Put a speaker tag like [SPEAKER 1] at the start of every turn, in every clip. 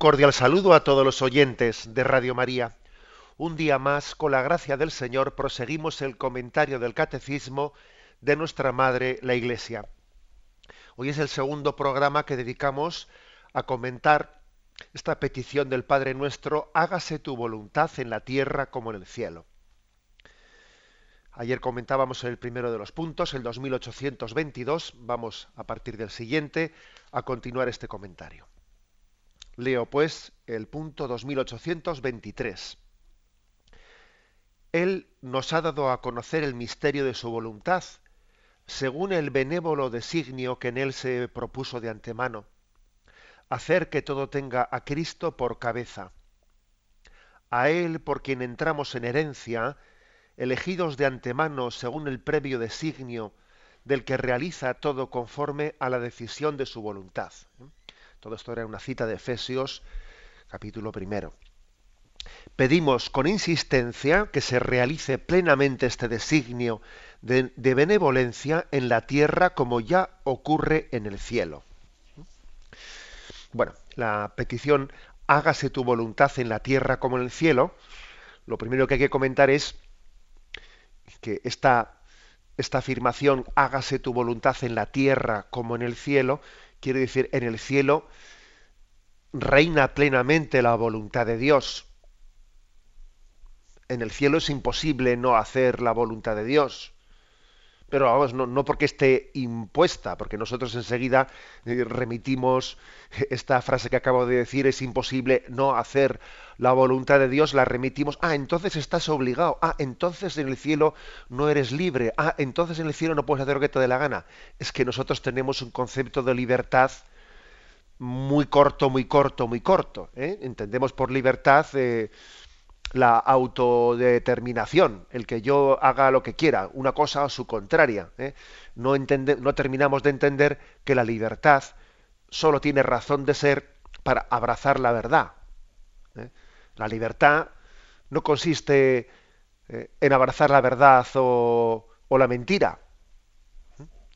[SPEAKER 1] Cordial saludo a todos los oyentes de Radio María. Un día más, con la gracia del Señor, proseguimos el comentario del Catecismo de nuestra Madre, la Iglesia. Hoy es el segundo programa que dedicamos a comentar esta petición del Padre nuestro, hágase tu voluntad en la tierra como en el cielo. Ayer comentábamos el primero de los puntos, el 2822, vamos a partir del siguiente a continuar este comentario. Leo pues el punto 2823. Él nos ha dado a conocer el misterio de su voluntad, según el benévolo designio que en él se propuso de antemano, hacer que todo tenga a Cristo por cabeza. A él por quien entramos en herencia, elegidos de antemano según el previo designio del que realiza todo conforme a la decisión de su voluntad. Todo esto era una cita de Efesios, capítulo primero. Pedimos con insistencia que se realice plenamente este designio de, de, benevolencia en la tierra como ya ocurre en el cielo. Bueno, la petición hágase tu voluntad en la tierra como en el cielo, lo primero que hay que comentar es que esta, esta afirmación hágase tu voluntad en la tierra como en el cielo quiere decir, en el cielo reina plenamente la voluntad de Dios. En el cielo es imposible no hacer la voluntad de Dios. Pero vamos, no, no porque esté impuesta, porque nosotros enseguida eh, remitimos esta frase que acabo de decir, es imposible no hacer la voluntad de Dios, la remitimos, ah, entonces estás obligado, ah, entonces en el cielo no eres libre, ah, entonces en el cielo no puedes hacer lo que te dé la gana. Es que nosotros tenemos un concepto de libertad muy corto, muy corto, muy corto. ¿eh? Entendemos por libertad eh, la autodeterminación, el que yo haga lo que quiera, una cosa o su contraria. ¿eh? No, no terminamos de entender que la libertad solo tiene razón de ser para abrazar la verdad. ¿eh? La libertad no consiste eh, en abrazar la verdad o, o la mentira.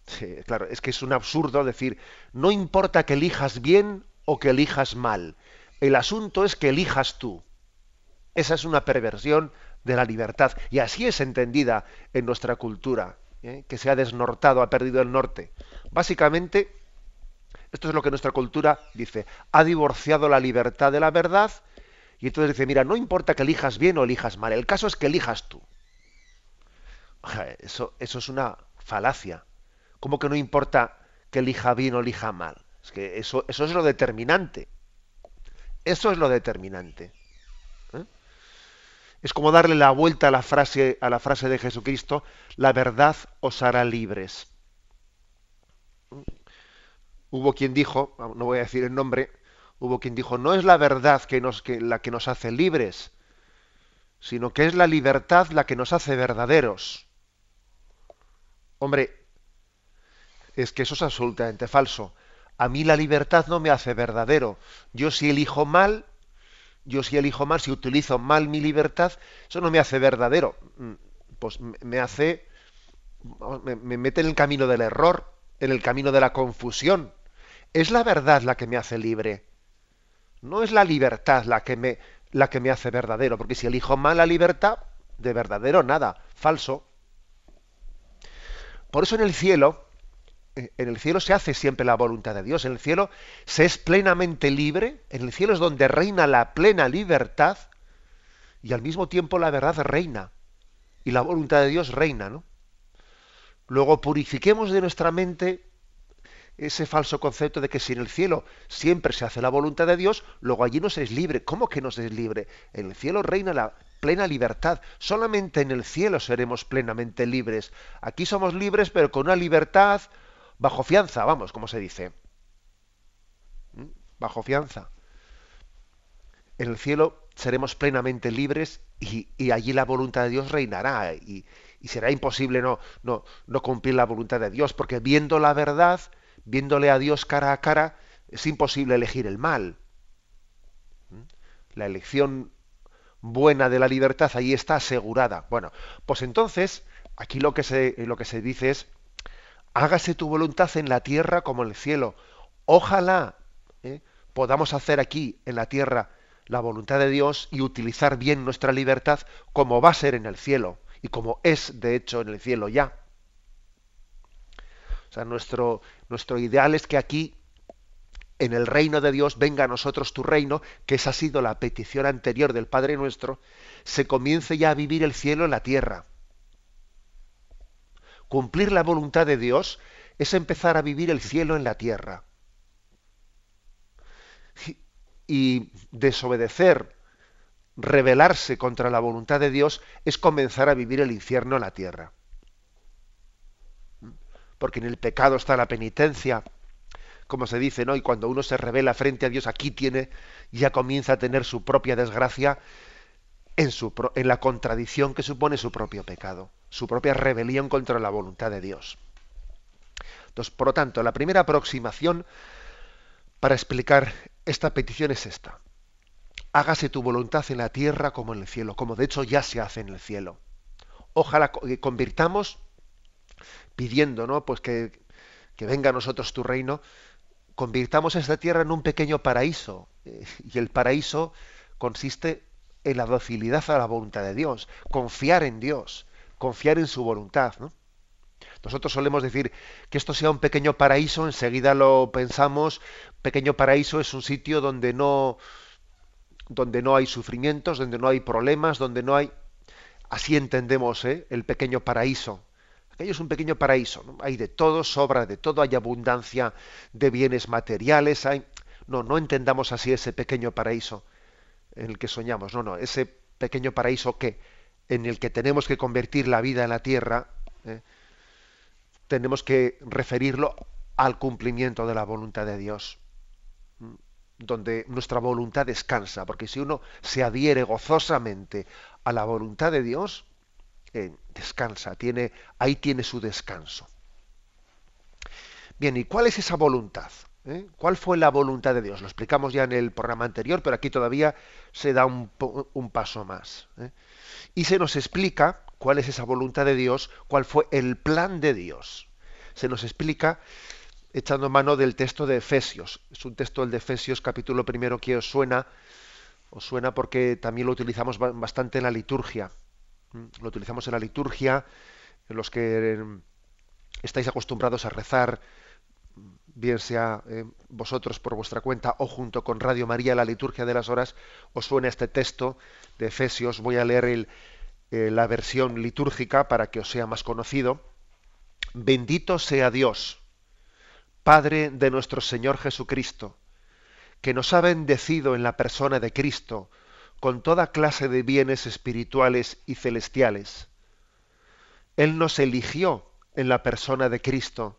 [SPEAKER 1] Sí, claro, es que es un absurdo decir, no importa que elijas bien o que elijas mal, el asunto es que elijas tú. Esa es una perversión de la libertad y así es entendida en nuestra cultura, ¿eh? que se ha desnortado, ha perdido el norte. Básicamente, esto es lo que nuestra cultura dice, ha divorciado la libertad de la verdad y entonces dice, mira, no importa que elijas bien o elijas mal, el caso es que elijas tú. Eso, eso es una falacia. ¿Cómo que no importa que elija bien o elija mal? Es que eso, eso es lo determinante. Eso es lo determinante. Es como darle la vuelta a la frase, a la frase de Jesucristo, la verdad os hará libres. Hubo quien dijo, no voy a decir el nombre, hubo quien dijo, no es la verdad la que nos hace libres, sino que es la libertad la que nos hace verdaderos. Hombre, es que eso es absolutamente falso. A mí la libertad no me hace verdadero. Yo si elijo mal, yo si elijo mal, si utilizo mal mi libertad, eso no me hace verdadero, mm, pues me hace, me, mete en el camino del error, en el camino de la confusión. Es la verdad la que me hace libre. No es la libertad la que me, la que me hace verdadero, porque si elijo mal la libertad, de verdadero nada, falso. Por eso en el cielo, en el cielo se hace siempre la voluntad de Dios, en el cielo se es plenamente libre, en el cielo es donde reina la plena libertad y al mismo tiempo la verdad reina y la voluntad de Dios reina, ¿no? Luego purifiquemos de nuestra mente ese falso concepto de que si en el cielo siempre se hace la voluntad de Dios, luego allí no se es libre. ¿Cómo que no se es libre? En el cielo reina la plena libertad. Solamente en el cielo seremos plenamente libres. Aquí somos libres, pero con una libertad bajo fianza, vamos, como se dice. ¿Mm? Bajo fianza. En el cielo seremos plenamente libres y, allí la voluntad de Dios reinará y, será imposible no, no, no cumplir la voluntad de Dios, porque viendo la verdad, viéndole a Dios cara a cara, es imposible elegir el mal. ¿Mm? La elección buena de la libertad ahí está asegurada. Bueno, pues entonces, aquí lo que se, lo que se dice es, hágase tu voluntad en la tierra como en el cielo. Ojalá ¿eh? podamos hacer aquí en la tierra la voluntad de Dios y utilizar bien nuestra libertad como va a ser en el cielo y como es de hecho en el cielo ya. O sea, nuestro, nuestro ideal es que aquí, en el reino de Dios, venga a nosotros tu reino, que esa ha sido la petición anterior del Padre nuestro, se comience ya a vivir el cielo en la tierra. Cumplir la voluntad de Dios es empezar a vivir el cielo en la tierra. Y desobedecer, rebelarse contra la voluntad de Dios, es comenzar a vivir el infierno en la tierra porque en el pecado está la penitencia, como se dice, ¿no? Y cuando uno se revela frente a Dios, aquí tiene, ya comienza a tener su propia desgracia en, la contradicción que supone su propio pecado, su propia rebelión contra la voluntad de Dios. Entonces, por lo tanto, la primera aproximación para explicar esta petición es esta. Hágase tu voluntad en la tierra como en el cielo, como de hecho ya se hace en el cielo. Ojalá convirtamos pidiendo, ¿no? Pues que, venga a nosotros tu reino, convirtamos esta tierra en un pequeño paraíso. Eh, y el paraíso consiste en la docilidad a la voluntad de Dios, confiar en Dios, confiar en su voluntad. Nosotros solemos decir que esto sea un pequeño paraíso, enseguida lo pensamos, pequeño paraíso es un sitio donde no donde no hay sufrimientos, donde no hay problemas, donde no hay así entendemos ¿eh? el pequeño paraíso. Aquello es un pequeño paraíso, hay de todo, sobra de todo, hay abundancia de bienes materiales, hay... No, no entendamos así ese pequeño paraíso en el que soñamos, no, no, ese pequeño paraíso que en el que tenemos que convertir la vida en la tierra, ¿eh? tenemos que referirlo al cumplimiento de la voluntad de Dios, donde nuestra voluntad descansa, porque si uno se adhiere gozosamente a la voluntad de Dios, descansa, tiene, ahí tiene su descanso. Bien, ¿y cuál es esa voluntad? ¿Eh? ¿Cuál fue la voluntad de Dios? Lo explicamos ya en el programa anterior, pero aquí todavía se da un, paso más. ¿eh? Y se nos explica cuál es esa voluntad de Dios, cuál fue el plan de Dios. Se nos explica echando mano del texto de Efesios. Es un texto el de Efesios capítulo primero que os suena, os suena porque también lo utilizamos bastante en la liturgia. Mm, lo utilizamos en la liturgia, en los que em, estáis acostumbrados a rezar, bien sea eh, vosotros por vuestra cuenta o junto con Radio María, la liturgia de las horas, os suena este texto de Efesios. Voy a leer eh, la versión litúrgica para que os sea más conocido. Bendito sea Dios, Padre de nuestro Señor Jesucristo, que nos ha bendecido en la persona de Cristo, con toda clase de bienes espirituales y celestiales. Él nos eligió en la persona de Cristo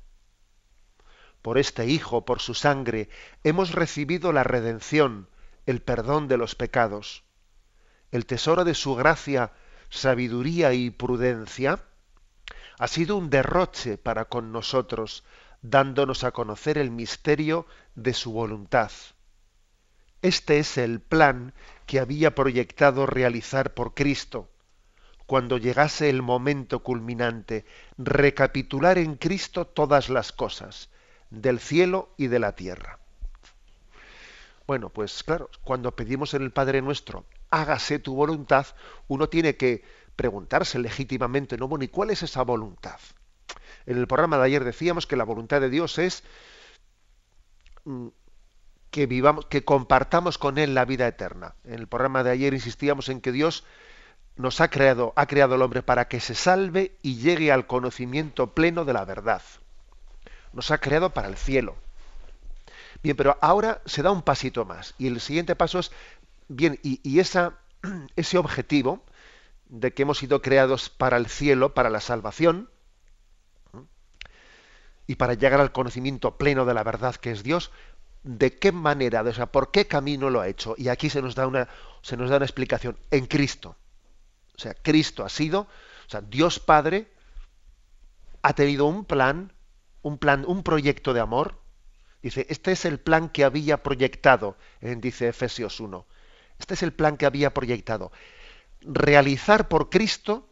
[SPEAKER 1] Por este Hijo, por su sangre, hemos recibido la redención, el perdón de los pecados. El tesoro de su gracia, sabiduría y prudencia ha sido un derroche para con nosotros, dándonos a conocer el misterio de su voluntad. Este es el plan que había proyectado realizar por Cristo cuando llegase el momento culminante, recapitular en Cristo todas las cosas, del cielo y de la tierra. Bueno, pues claro, cuando pedimos en el Padre nuestro, hágase tu voluntad, uno tiene que preguntarse legítimamente, ¿no? Bueno, ¿y cuál es esa voluntad? En el programa de ayer decíamos que la voluntad de Dios es mm, que vivamos, que compartamos con Él la vida eterna. En el programa de ayer insistíamos en que Dios nos ha creado, ha creado al hombre para que se salve y llegue al conocimiento pleno de la verdad. Nos ha creado para el cielo. Bien, pero ahora se da un pasito más. Y el siguiente paso es, bien, y, ese objetivo de que hemos sido creados para el cielo, para la salvación, y para llegar al conocimiento pleno de la verdad que es Dios, ¿de qué manera, o sea, por qué camino lo ha hecho? Y aquí se nos da una, se nos da una explicación, en Cristo. O sea, Cristo ha sido, o sea, Dios Padre ha tenido un plan, un plan, un proyecto de amor. Dice, este es el plan que había proyectado, dice Efesios 1. Este es el plan que había proyectado. Realizar por Cristo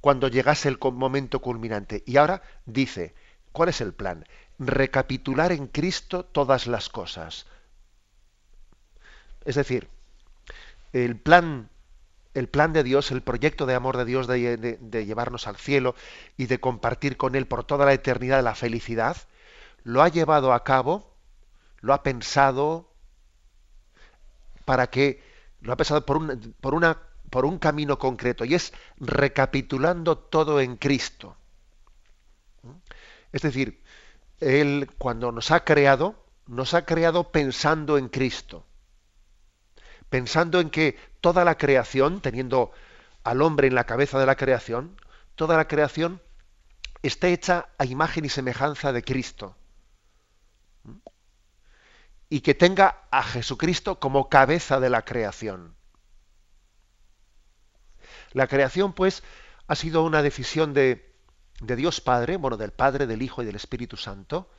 [SPEAKER 1] cuando llegase el momento culminante. Y ahora dice, ¿cuál es el plan? Recapitular en Cristo todas las cosas. Es decir, el plan el plan de Dios, el proyecto de amor de Dios de, llevarnos al cielo y de compartir con Él por toda la eternidad la felicidad, lo ha llevado a cabo, lo ha pensado para que, lo ha pensado por, un, por, una, por un camino concreto y es recapitulando todo en Cristo. Es decir, Él cuando nos ha creado, nos ha creado pensando en Cristo pensando en que toda la creación, teniendo al hombre en la cabeza de la creación, toda la creación está hecha a imagen y semejanza de Cristo. Y que tenga a Jesucristo como cabeza de la creación. La creación, pues, ha sido una decisión de, de Dios Padre, bueno, del Padre, del Hijo y del Espíritu Santo,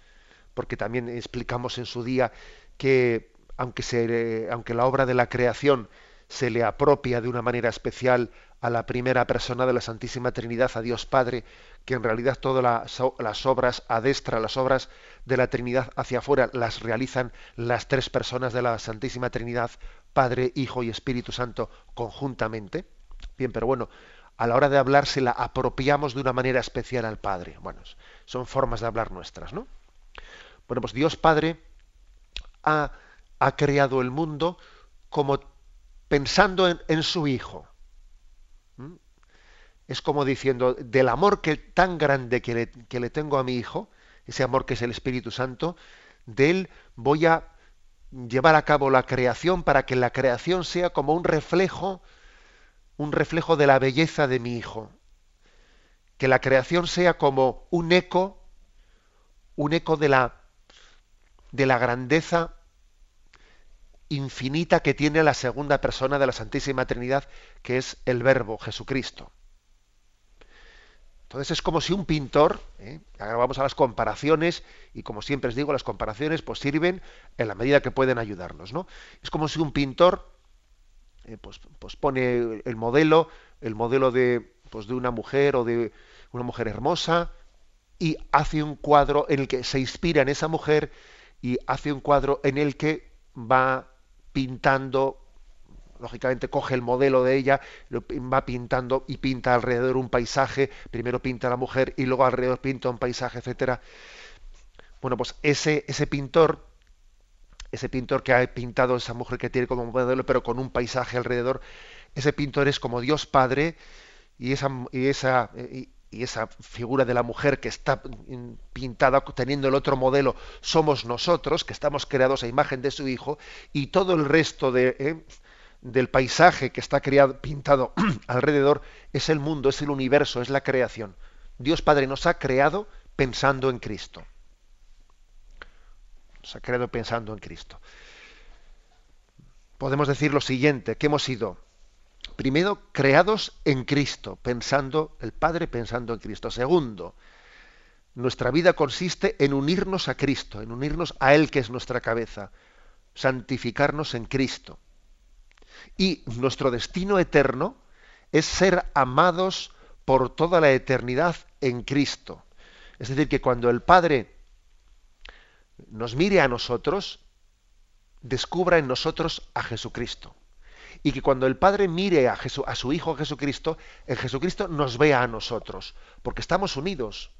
[SPEAKER 1] porque también explicamos en su día que aunque, aunque la obra de la creación se le apropia de una manera especial a la primera persona de la Santísima Trinidad, a Dios Padre, que en realidad todas las, obras adestra, las obras de la Trinidad hacia afuera, las realizan las tres personas de la Santísima Trinidad, Padre, Hijo y Espíritu Santo, conjuntamente. Bien, pero bueno, a la hora de hablar se la apropiamos de una manera especial al Padre. Bueno, son formas de hablar nuestras, ¿no? Bueno, pues Dios Padre ha ha creado el mundo como pensando en, su Hijo. ¿Mm? Es como diciendo, del amor que tan grande que le, tengo a mi Hijo, ese amor que es el Espíritu Santo, de él voy a llevar a cabo la creación para que la creación sea como un reflejo, un reflejo de la belleza de mi Hijo. Que la creación sea como un eco, un eco de la, de la grandeza infinita que tiene la segunda persona de la Santísima Trinidad, que es el Verbo, Jesucristo. Entonces es como si un pintor, ¿eh? ahora vamos a las comparaciones, y como siempre os digo, las comparaciones pues sirven en la medida que pueden ayudarnos. ¿no? Es como si un pintor eh, pues, pues, pone el modelo, el modelo de, pues, de una mujer o de una mujer hermosa, y hace un cuadro en el que se inspira en esa mujer y hace un cuadro en el que va pintando, lógicamente coge el modelo de ella, lo va pintando y pinta alrededor un paisaje, primero pinta la mujer y luego alrededor pinta un paisaje, etcétera. Bueno, pues ese, ese pintor, ese pintor que ha pintado esa mujer que tiene como modelo, pero con un paisaje alrededor, ese pintor es como Dios Padre y esa, y esa, y esa figura de la mujer que está pintada teniendo el otro modelo somos nosotros, que estamos creados a imagen de su Hijo, y todo el resto de, eh, del paisaje que está creado, pintado alrededor es el mundo, es el universo, es la creación. Dios Padre nos ha creado pensando en Cristo. Nos ha creado pensando en Cristo. Podemos decir lo siguiente, que hemos sido Primero, creados en Cristo, pensando, el Padre pensando en Cristo. Segundo, nuestra vida consiste en unirnos a Cristo, en unirnos a Él que es nuestra cabeza, santificarnos en Cristo. Y nuestro destino eterno es ser amados por toda la eternidad en Cristo. Es decir, que cuando el Padre nos mire a nosotros, descubra en nosotros a Jesucristo. Y que cuando el Padre mire a, su Hijo Jesucristo, en Jesucristo nos vea a nosotros, porque estamos unidos.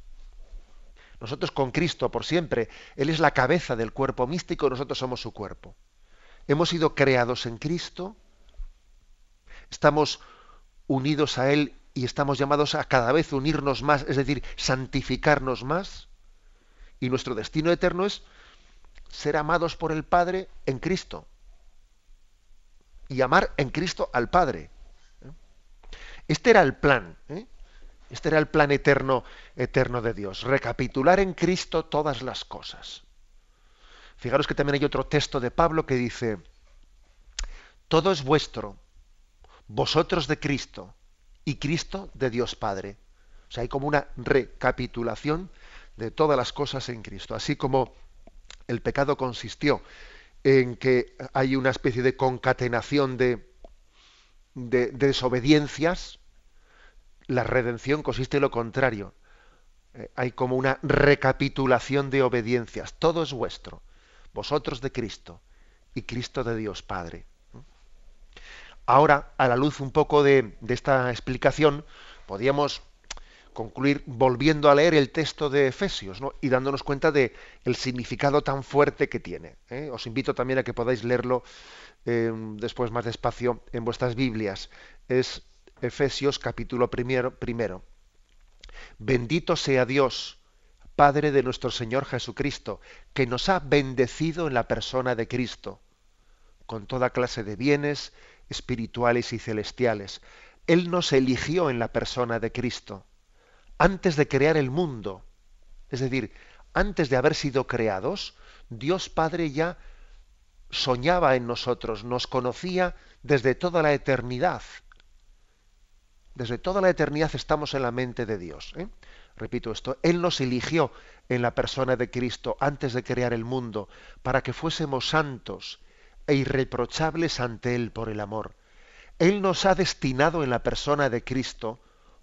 [SPEAKER 1] Nosotros con Cristo por siempre. Él es la cabeza del cuerpo místico, nosotros somos su cuerpo. Hemos sido creados en Cristo, estamos unidos a Él y estamos llamados a cada vez unirnos más, es decir, santificarnos más. Y nuestro destino eterno es ser amados por el Padre en Cristo. Y amar en Cristo al Padre. ¿eh? Este era el plan. ¿eh? Este era el plan eterno, eterno de Dios. Recapitular en Cristo todas las cosas. Fijaros que también hay otro texto de Pablo que dice, todo es vuestro, vosotros de Cristo y Cristo de Dios Padre. O sea, hay como una recapitulación de todas las cosas en Cristo. Así como el pecado consistió en que hay una especie de concatenación de, de, desobediencias, la redención consiste en lo contrario. Eh, hay como una recapitulación de obediencias. Todo es vuestro. Vosotros de Cristo y Cristo de Dios Padre. Ahora, a la luz un poco de, esta explicación, podríamos concluir volviendo a leer el texto de Efesios y dándonos cuenta de el significado tan fuerte que tiene. ¿eh? Os invito también a que podáis leerlo eh, después más despacio en vuestras Biblias. Es Efesios capítulo primero, primero. Bendito sea Dios, Padre de nuestro Señor Jesucristo, que nos ha bendecido en la persona de Cristo, con toda clase de bienes espirituales y celestiales. Él nos eligió en la persona de Cristo, antes de crear el mundo. Es decir, antes de haber sido creados, Dios Padre ya soñaba en nosotros, nos conocía desde toda la eternidad. Desde toda la eternidad estamos en la mente de Dios. ¿eh? Repito esto, Él nos eligió en la persona de Cristo antes de crear el mundo para que fuésemos santos e irreprochables ante Él por el amor. Él nos ha destinado en la persona de Cristo,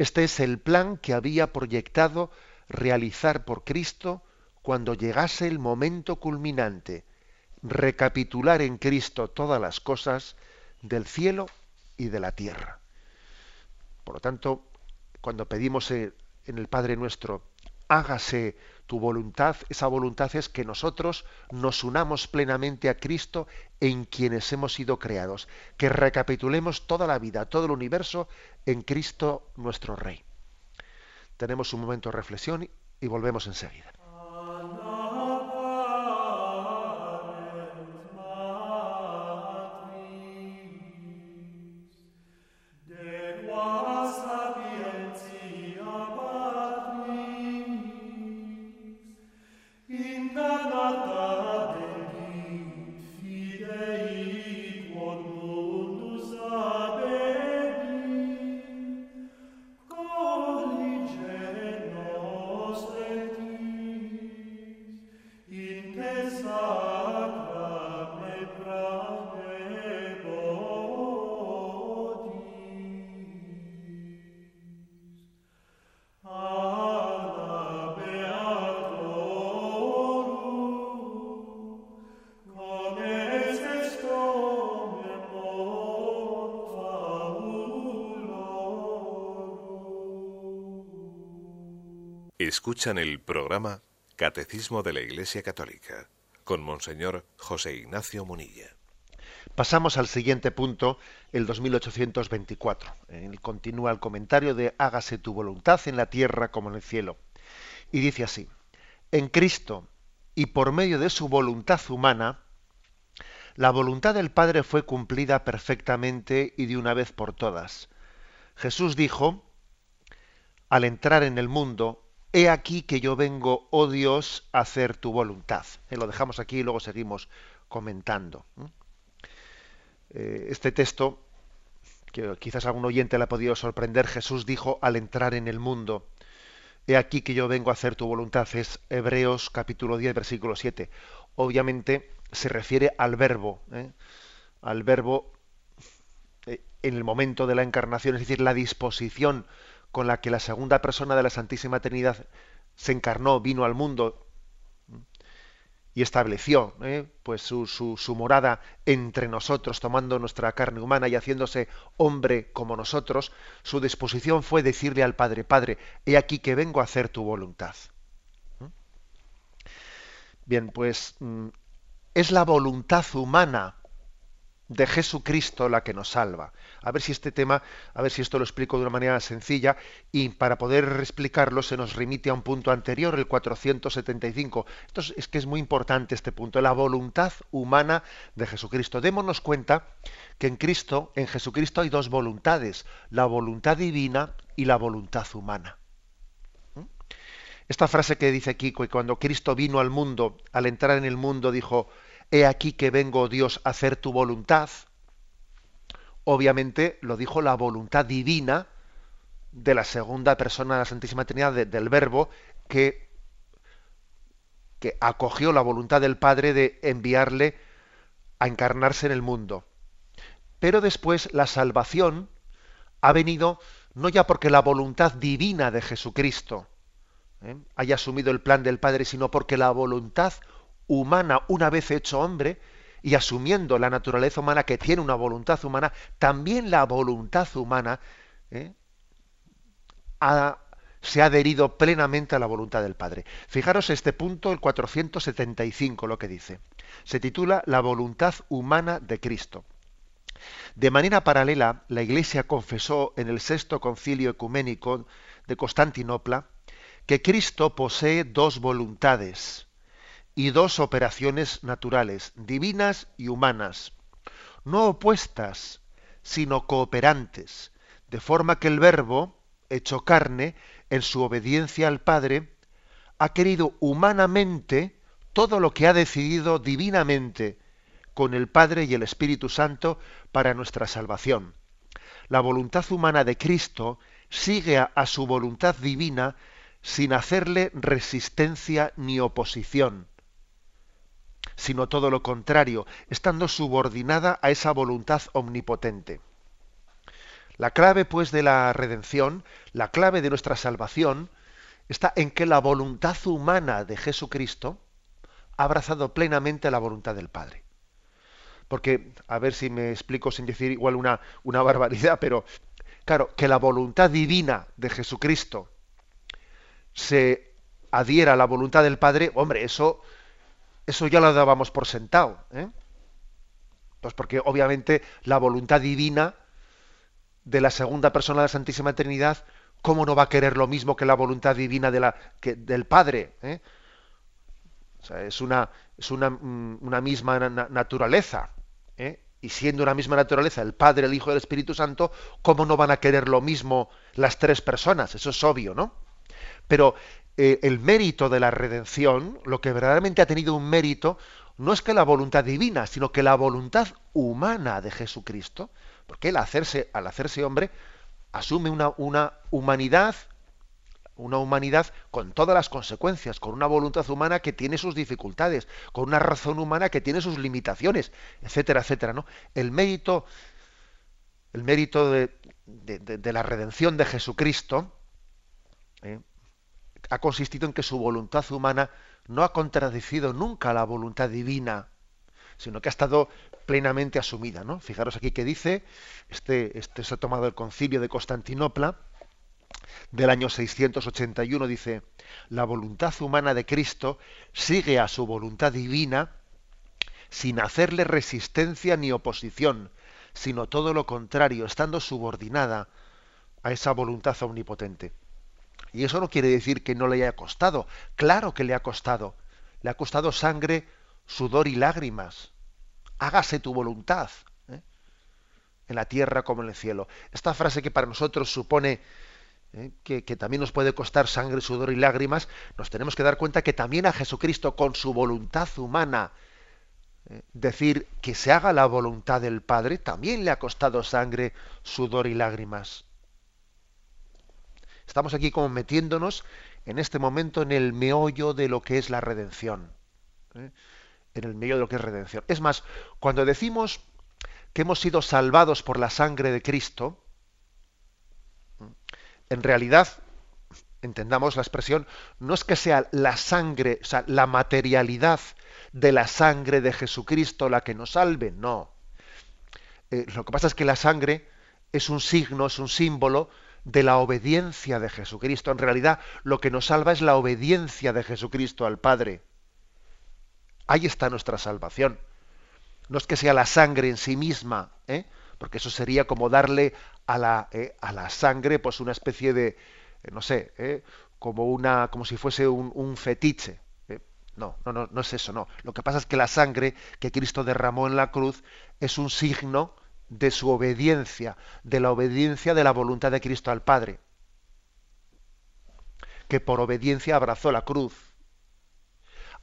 [SPEAKER 1] Este es el plan que había proyectado realizar por Cristo cuando llegase el momento culminante, recapitular en Cristo todas las cosas del cielo y de la tierra. Por lo tanto, cuando pedimos en el Padre nuestro, hágase tu voluntad, esa voluntad es que nosotros nos unamos plenamente a Cristo en quienes hemos sido creados, que recapitulemos toda la vida, todo el universo en Cristo nuestro Rey. Tenemos un momento de reflexión y volvemos enseguida.
[SPEAKER 2] Escuchan el programa Catecismo de la Iglesia Católica con Monseñor José Ignacio Munilla.
[SPEAKER 1] Pasamos al siguiente punto, el 2824. Él continúa el comentario de Hágase tu voluntad en la tierra como en el cielo. Y dice así, en Cristo y por medio de su voluntad humana, la voluntad del Padre fue cumplida perfectamente y de una vez por todas. Jesús dijo, al entrar en el mundo, He aquí que yo vengo, oh Dios, a hacer tu voluntad. Eh, lo dejamos aquí y luego seguimos comentando. Eh, este texto, que quizás algún oyente le ha podido sorprender, Jesús dijo al entrar en el mundo, He aquí que yo vengo a hacer tu voluntad, es Hebreos capítulo 10, versículo 7. Obviamente se refiere al verbo, ¿eh? al verbo en el momento de la encarnación, es decir, la disposición con la que la segunda persona de la Santísima Trinidad se encarnó, vino al mundo y estableció ¿eh? pues su, morada entre nosotros, tomando nuestra carne humana y haciéndose hombre como nosotros, su disposición fue decirle al Padre, Padre, he aquí que vengo a hacer tu voluntad. Bien, pues es la voluntad humana de Jesucristo la que nos salva. A ver si este tema, a ver si esto lo explico de una manera sencilla y para poder explicarlo se nos remite a un punto anterior, el 475. Esto es, que es muy importante este punto, la voluntad humana de Jesucristo. Démonos cuenta que en Cristo, en Jesucristo hay dos voluntades, la voluntad divina y la voluntad humana. ¿Mm? Esta frase que dice aquí, que cuando Cristo vino al mundo, al entrar en el mundo, dijo, He aquí que vengo, Dios, a hacer tu voluntad. Obviamente lo dijo la voluntad divina de la segunda persona de la Santísima Trinidad, del Verbo, que, que acogió la voluntad del Padre de enviarle a encarnarse en el mundo. Pero después la salvación ha venido no ya porque la voluntad divina de Jesucristo ¿eh? haya asumido el plan del Padre, sino porque la voluntad humana una vez hecho hombre y asumiendo la naturaleza humana que tiene una voluntad humana, también la voluntad humana ¿eh? se ha adherido plenamente a la voluntad del Padre. Fijaros este punto, el 475, lo que dice. Se titula La voluntad humana de Cristo. De manera paralela, la Iglesia confesó en el sexto concilio ecuménico de Constantinopla que Cristo posee dos voluntades y dos operaciones naturales, divinas y humanas, no opuestas, sino cooperantes, de forma que el Verbo, hecho carne, en su obediencia al Padre, ha querido humanamente todo lo que ha decidido divinamente con el Padre y el Espíritu Santo para nuestra salvación. La voluntad humana de Cristo sigue a, a su voluntad divina sin hacerle resistencia ni oposición sino todo lo contrario, estando subordinada a esa voluntad omnipotente. La clave, pues, de la redención, la clave de nuestra salvación, está en que la voluntad humana de Jesucristo ha abrazado plenamente la voluntad del Padre. Porque, a ver si me explico sin decir igual una, una barbaridad, pero claro, que la voluntad divina de Jesucristo se adhiera a la voluntad del Padre, hombre, eso eso ya lo dábamos por sentado. ¿eh? Pues porque obviamente la voluntad divina de la segunda persona de la Santísima Trinidad, ¿cómo no va a querer lo mismo que la voluntad divina de la, que, del Padre? ¿eh? Es una, es una, mm, una misma naturaleza. ¿eh? Y siendo una misma naturaleza, el Padre, el Hijo y el Espíritu Santo, ¿cómo no van a querer lo mismo las tres personas? Eso es obvio, ¿no? Pero eh, el mérito de la redención, lo que verdaderamente ha tenido un mérito, no es que la voluntad divina, sino que la voluntad humana de Jesucristo, porque él hacerse, al hacerse hombre asume una, una humanidad, una humanidad con todas las consecuencias, con una voluntad humana que tiene sus dificultades, con una razón humana que tiene sus limitaciones, etcétera, etcétera. ¿no? El mérito, el mérito de, la redención de Jesucristo, ¿eh? Ha consistido en que su voluntad humana no ha contradecido nunca la voluntad divina, sino que ha estado plenamente asumida. ¿no? Fijaros aquí que dice, este, este se ha tomado el concilio de Constantinopla del año 681, dice, la voluntad humana de Cristo sigue a su voluntad divina sin hacerle resistencia ni oposición, sino todo lo contrario, estando subordinada a esa voluntad omnipotente. Y eso no quiere decir que no le haya costado. Claro que le ha costado. Le ha costado sangre, sudor y lágrimas. Hágase tu voluntad. ¿eh? En la tierra como en el cielo. Esta frase que para nosotros supone ¿eh? que, también nos puede costar sangre, sudor y lágrimas, nos tenemos que dar cuenta que también a Jesucristo con su voluntad humana eh, decir que se haga la voluntad del Padre también le ha costado sangre, sudor y lágrimas. Estamos aquí como metiéndonos en este momento en el meollo de lo que es la redención. ¿eh? En el meollo de lo que es redención. Es más, cuando decimos que hemos sido salvados por la sangre de Cristo, en realidad, entendamos la expresión, no es que sea la sangre, o sea, la materialidad de la sangre de Jesucristo la que nos salve, no. Eh, lo que pasa es que la sangre es un signo, es un símbolo de la obediencia de Jesucristo. En realidad, lo que nos salva es la obediencia de Jesucristo al Padre. Ahí está nuestra salvación. No es que sea la sangre en sí misma, ¿eh? porque eso sería como darle a la, eh, a la sangre pues una especie de, eh, no sé, eh, como, una, como si fuese un, fetiche. No, no, no, no es eso, no. Lo que pasa es que la sangre que Cristo derramó en la cruz es un signo de su obediencia, de la obediencia de la voluntad de Cristo al Padre, que por obediencia abrazó la cruz.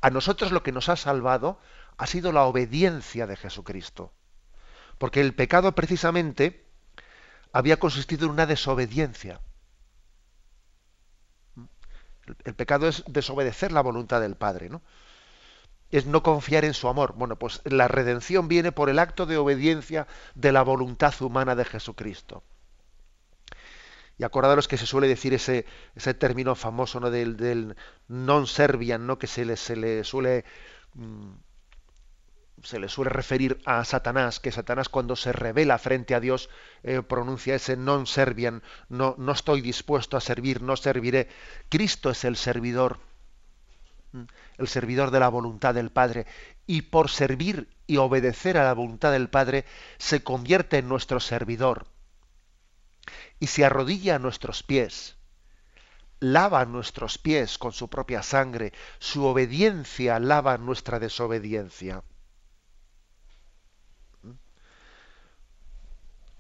[SPEAKER 1] A nosotros lo que nos ha salvado ha sido la obediencia de Jesucristo. Porque el pecado precisamente había consistido en una desobediencia. El, pecado es desobedecer la voluntad del Padre, ¿no? Es no confiar en su amor. Bueno, pues la redención viene por el acto de obediencia de la voluntad humana de Jesucristo. Y acordaros que se suele decir ese, ese término famoso ¿no? del, non-servian, ¿no? que se le, se le suele mm, se le suele referir a Satanás, que Satanás cuando se revela frente a Dios eh, pronuncia ese non servian, no, no estoy dispuesto a servir, no serviré. Cristo es el servidor, el servidor de la voluntad del Padre, y por servir y obedecer a la voluntad del Padre se convierte en nuestro servidor. Y se arrodilla a nuestros pies. Lava nuestros pies con su propia sangre, su obediencia lava nuestra desobediencia.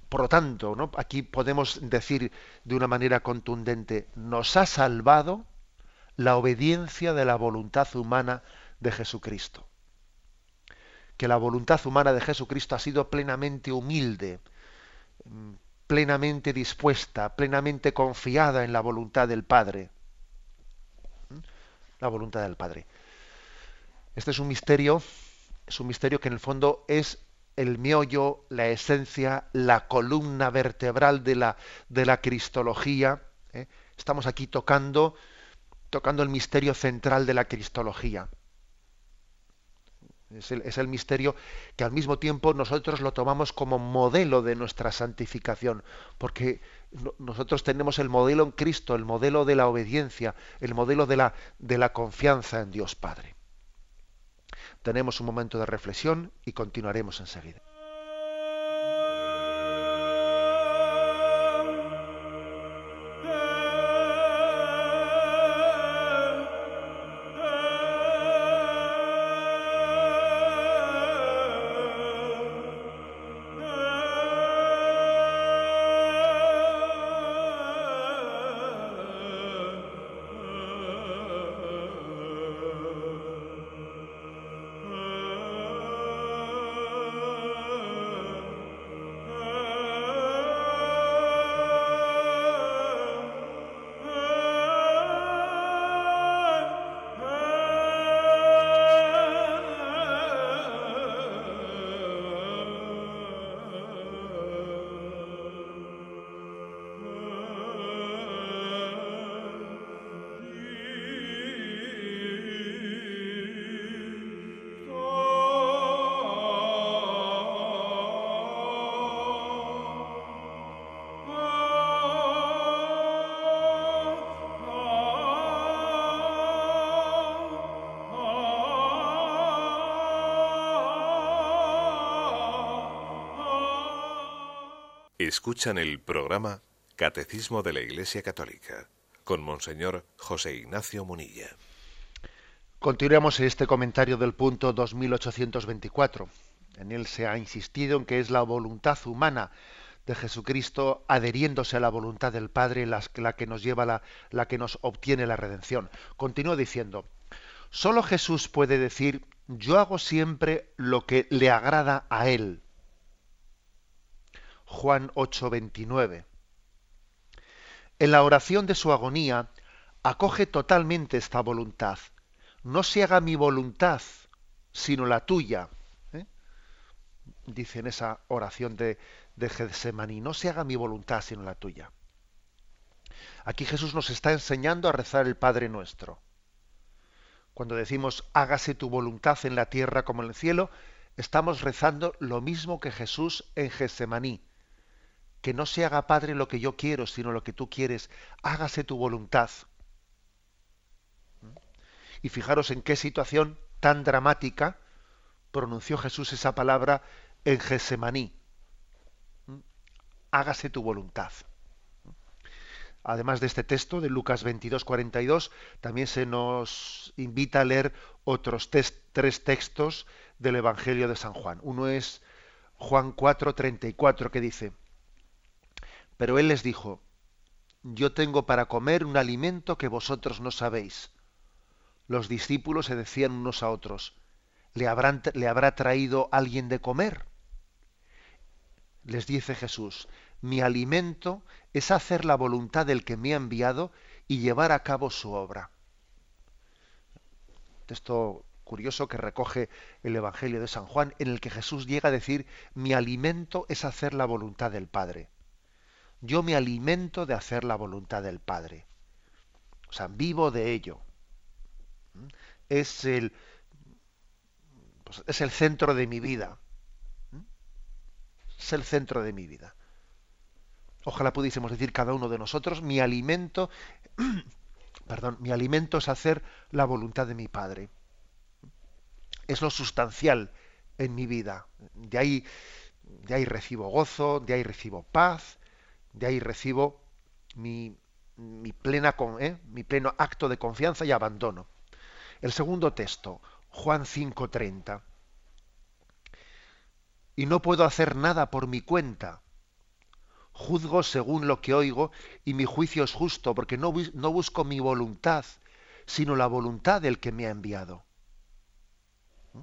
[SPEAKER 1] Por lo tanto, ¿no? aquí podemos decir de una manera contundente, nos ha salvado la obediencia de la voluntad humana de Jesucristo. Que la voluntad humana de Jesucristo ha sido plenamente humilde, plenamente dispuesta, plenamente confiada en la voluntad del Padre. ¿Mm? La voluntad del Padre. Este es un misterio, es un misterio que en el fondo es el miollo, la esencia, la columna vertebral de la, de la cristología. ¿eh? Estamos aquí tocando, tocando el misterio central de la cristología. Es el, misterio que al mismo tiempo nosotros lo tomamos como modelo de nuestra santificación, porque nosotros tenemos el modelo en Cristo, el modelo de la obediencia, el modelo de la, de la confianza en Dios Padre. Tenemos un momento de reflexión y continuaremos enseguida.
[SPEAKER 2] Escuchan el programa Catecismo de la Iglesia Católica con Monseñor José Ignacio Munilla.
[SPEAKER 1] Continuamos este comentario del punto 2824. En él se ha insistido en que es la voluntad humana de Jesucristo adheriéndose a la voluntad del Padre la, que nos lleva la, la que nos obtiene la redención. Continúa diciendo, solo Jesús puede decir yo hago siempre lo que le agrada a Él. Juan 8:29. En la oración de su agonía acoge totalmente esta voluntad. No se haga mi voluntad, sino la tuya. ¿eh? Dice en esa oración de, de Getsemaní, no se haga mi voluntad, sino la tuya. Aquí Jesús nos está enseñando a rezar el Padre nuestro. Cuando decimos hágase tu voluntad en la tierra como en el cielo, estamos rezando lo mismo que Jesús en Getsemaní. Que no se haga, Padre, lo que yo quiero, sino lo que tú quieres. Hágase tu voluntad. Y fijaros en qué situación tan dramática pronunció Jesús esa palabra en Getsemaní. Hágase tu voluntad además de este texto de Lucas 22, 42, también se nos invita a leer otros tres textos del Evangelio de San Juan. Uno es Juan 4, 34, que dice, pero él les dijo, yo tengo para comer un alimento que vosotros no sabéis. Los discípulos se decían unos a otros, ¿le, habrán, ¿le habrá traído alguien de comer? Les dice Jesús, mi alimento es hacer la voluntad del que me ha enviado y llevar a cabo su obra. Texto curioso que recoge el Evangelio de San Juan, en el que Jesús llega a decir, mi alimento es hacer la voluntad del Padre. Yo me alimento de hacer la voluntad del Padre. O sea, vivo de ello. Es el, pues, es el centro de mi vida. Es el centro de mi vida. Ojalá pudiésemos decir cada uno de nosotros, mi alimento, perdón, mi alimento es hacer la voluntad de mi Padre. Es lo sustancial en mi vida. De ahí, de ahí recibo gozo, de ahí recibo paz, de ahí recibo mi, plena, ¿eh? mi pleno acto de confianza y abandono. El segundo texto, Juan 5:30. Y no puedo hacer nada por mi cuenta juzgo según lo que oigo y mi juicio es justo, porque no, no, busco mi voluntad, sino la voluntad del que me ha enviado. ¿Mm?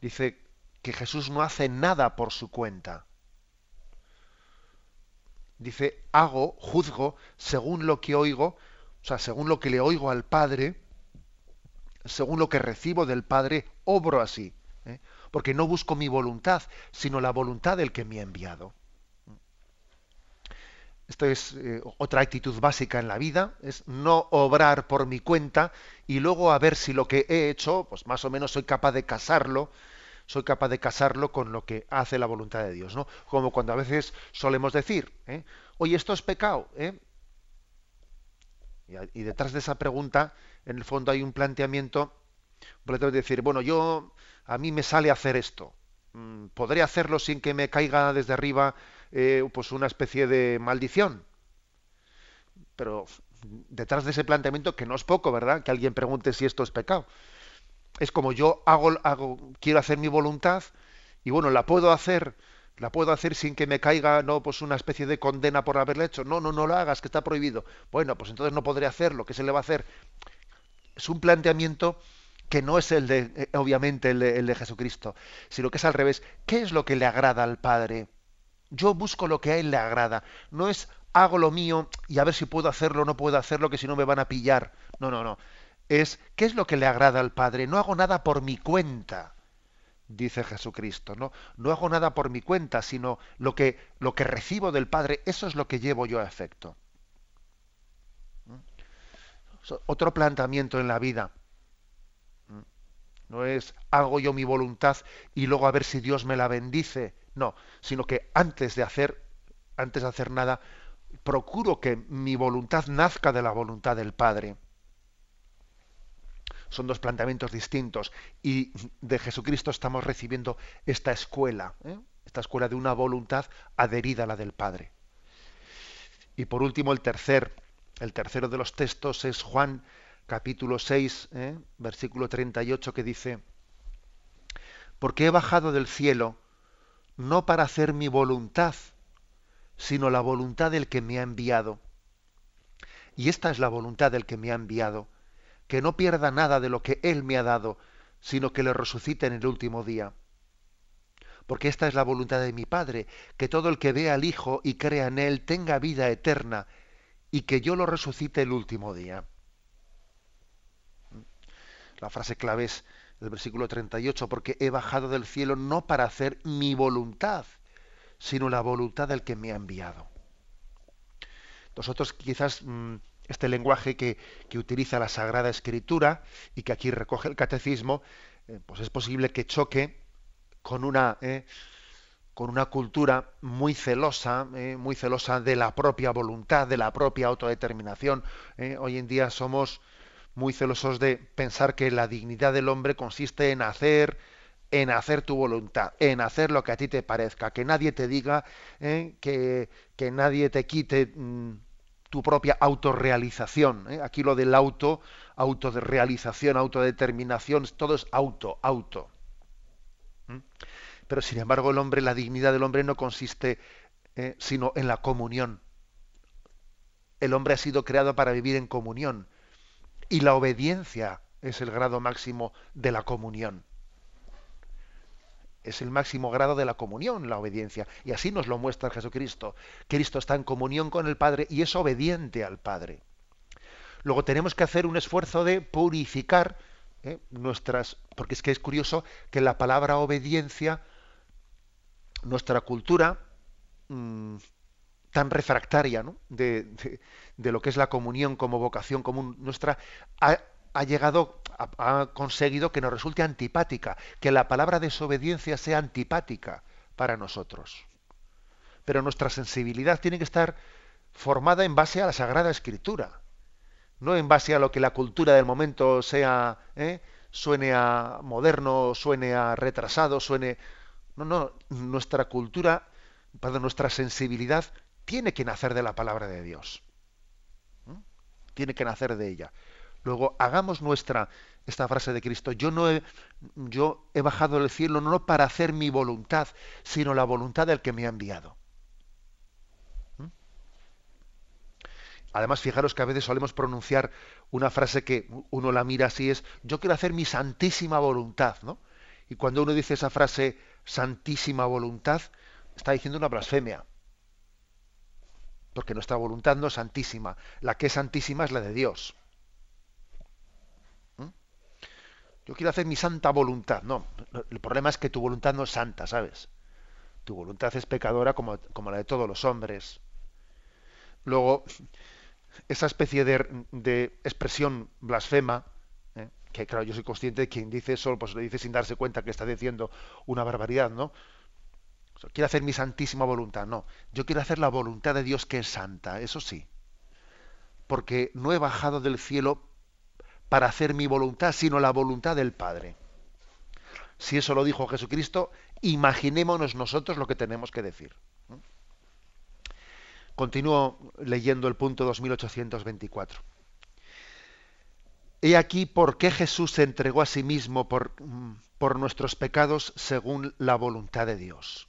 [SPEAKER 1] Dice que Jesús no hace nada por su cuenta. Dice, hago, juzgo, según lo que oigo, o sea, según lo que le oigo al Padre, según lo que recibo del Padre, obro así. ¿eh? Porque no busco mi voluntad, sino la voluntad del que me ha enviado. Esto es eh, otra actitud básica en la vida, es no obrar por mi cuenta y luego a ver si lo que he hecho, pues más o menos soy capaz de casarlo, soy capaz de casarlo con lo que hace la voluntad de Dios, ¿no? Como cuando a veces solemos decir, ¿eh? oye, esto es pecado, ¿eh? y, detrás de esa pregunta, en el fondo hay un planteamiento, de decir, bueno, yo, a mí me sale hacer esto, mm, ¿podré hacerlo sin que me caiga desde arriba eh, pues una especie de maldición. Pero detrás de ese planteamiento, que no es poco, ¿verdad? Que alguien pregunte si esto es pecado. Es como yo hago, hago, quiero hacer mi voluntad y bueno, la puedo hacer, la puedo hacer sin que me caiga, no, pues una especie de condena por haberla hecho. No, no, no lo hagas, que está prohibido. Bueno, pues entonces no podré hacerlo, ¿qué se le va a hacer? Es un planteamiento que no es el de, eh, obviamente, el de, el de Jesucristo, sino que es al revés. ¿Qué es lo que le agrada al Padre? Yo busco lo que a él le agrada. No es hago lo mío y a ver si puedo hacerlo o no puedo hacerlo, que si no me van a pillar. No, no, no. Es qué es lo que le agrada al Padre. No hago nada por mi cuenta, dice Jesucristo. No, no hago nada por mi cuenta, sino lo que, lo que recibo del Padre, eso es lo que llevo yo a efecto. ¿Mm? Otro planteamiento en la vida. ¿Mm? No es hago yo mi voluntad y luego a ver si Dios me la bendice. No, sino que antes de hacer, antes de hacer nada, procuro que mi voluntad nazca de la voluntad del Padre. Son dos planteamientos distintos y de Jesucristo estamos recibiendo esta escuela, ¿eh? esta escuela de una voluntad adherida a la del Padre. Y por último, el tercer, el tercero de los textos es Juan capítulo 6, ¿eh? versículo 38, que dice, porque he bajado del cielo no para hacer mi voluntad, sino la voluntad del que me ha enviado. Y esta es la voluntad del que me ha enviado, que no pierda nada de lo que Él me ha dado, sino que le resucite en el último día. Porque esta es la voluntad de mi Padre, que todo el que vea al Hijo y crea en Él tenga vida eterna, y que yo lo resucite el último día. La frase clave es el versículo 38, porque he bajado del cielo no para hacer mi voluntad, sino la voluntad del que me ha enviado. Nosotros quizás mm, este lenguaje que, utiliza la Sagrada Escritura y que aquí recoge el catecismo, eh, pues es posible que choque con una, eh, con una cultura muy celosa, eh, muy celosa de la propia voluntad, de la propia autodeterminación. Hoy en día somos muy celosos de pensar que la dignidad del hombre consiste en hacer, en hacer tu voluntad, en hacer lo que a ti te parezca, que nadie te diga, que, que, nadie te quite mm, tu propia autorrealización. ¿eh? Aquí lo del auto, auto de realización, autodeterminación, todo es auto, auto. Pero sin embargo el hombre, la dignidad del hombre no consiste ¿eh? sino en la comunión. El hombre ha sido creado para vivir en comunión y la obediencia es el grado máximo de la comunión es el máximo grado de la comunión, la obediencia. Y así nos lo muestra Jesucristo. Cristo está en comunión con el Padre y es obediente al Padre. Luego tenemos que hacer un esfuerzo de purificar ¿eh? nuestras... Porque es que es curioso que la palabra obediencia, nuestra cultura mm, tan refractaria de, de, lo que es la comunión como vocación común nuestra, llegado, ha, conseguido que nos resulte antipática, que la palabra desobediencia sea antipática para nosotros. Pero nuestra sensibilidad tiene que estar formada en base a la Sagrada Escritura, no en base a lo que la cultura del momento sea, ¿eh? suene a moderno, suene a retrasado, suene... No, no, nuestra cultura, para nuestra sensibilidad tiene que nacer de la palabra de Dios. Tiene que nacer de ella. Luego, hagamos nuestra esta frase de Cristo. Yo no he, yo he bajado del cielo no para hacer mi voluntad, sino la voluntad del que me ha enviado. ¿Mm? Además, fijaros que a veces solemos pronunciar una frase que uno la mira así es, yo quiero hacer mi santísima voluntad, ¿no? Y cuando uno dice esa frase santísima voluntad, está diciendo una blasfemia. Porque nuestra voluntad no es santísima. La que es santísima es la de Dios. Yo quiero hacer mi santa voluntad. No, el problema es que tu voluntad no es santa, ¿sabes? Tu voluntad es pecadora como, la de todos los hombres. Luego, esa especie de, expresión blasfema, ¿eh? que claro, yo soy consciente de quien dice eso, pues lo dice sin darse cuenta que está diciendo una barbaridad, ¿no? quiero hacer mi santísima voluntad. No, yo quiero hacer la voluntad de Dios que es santa, eso sí. Porque no he bajado del cielo para hacer mi voluntad, sino la voluntad del Padre. Si eso lo dijo Jesucristo, imaginémonos nosotros lo que tenemos que decir. Continúo leyendo el punto 2824. He aquí por qué Jesús se entregó a sí mismo por, por nuestros pecados según la voluntad de Dios.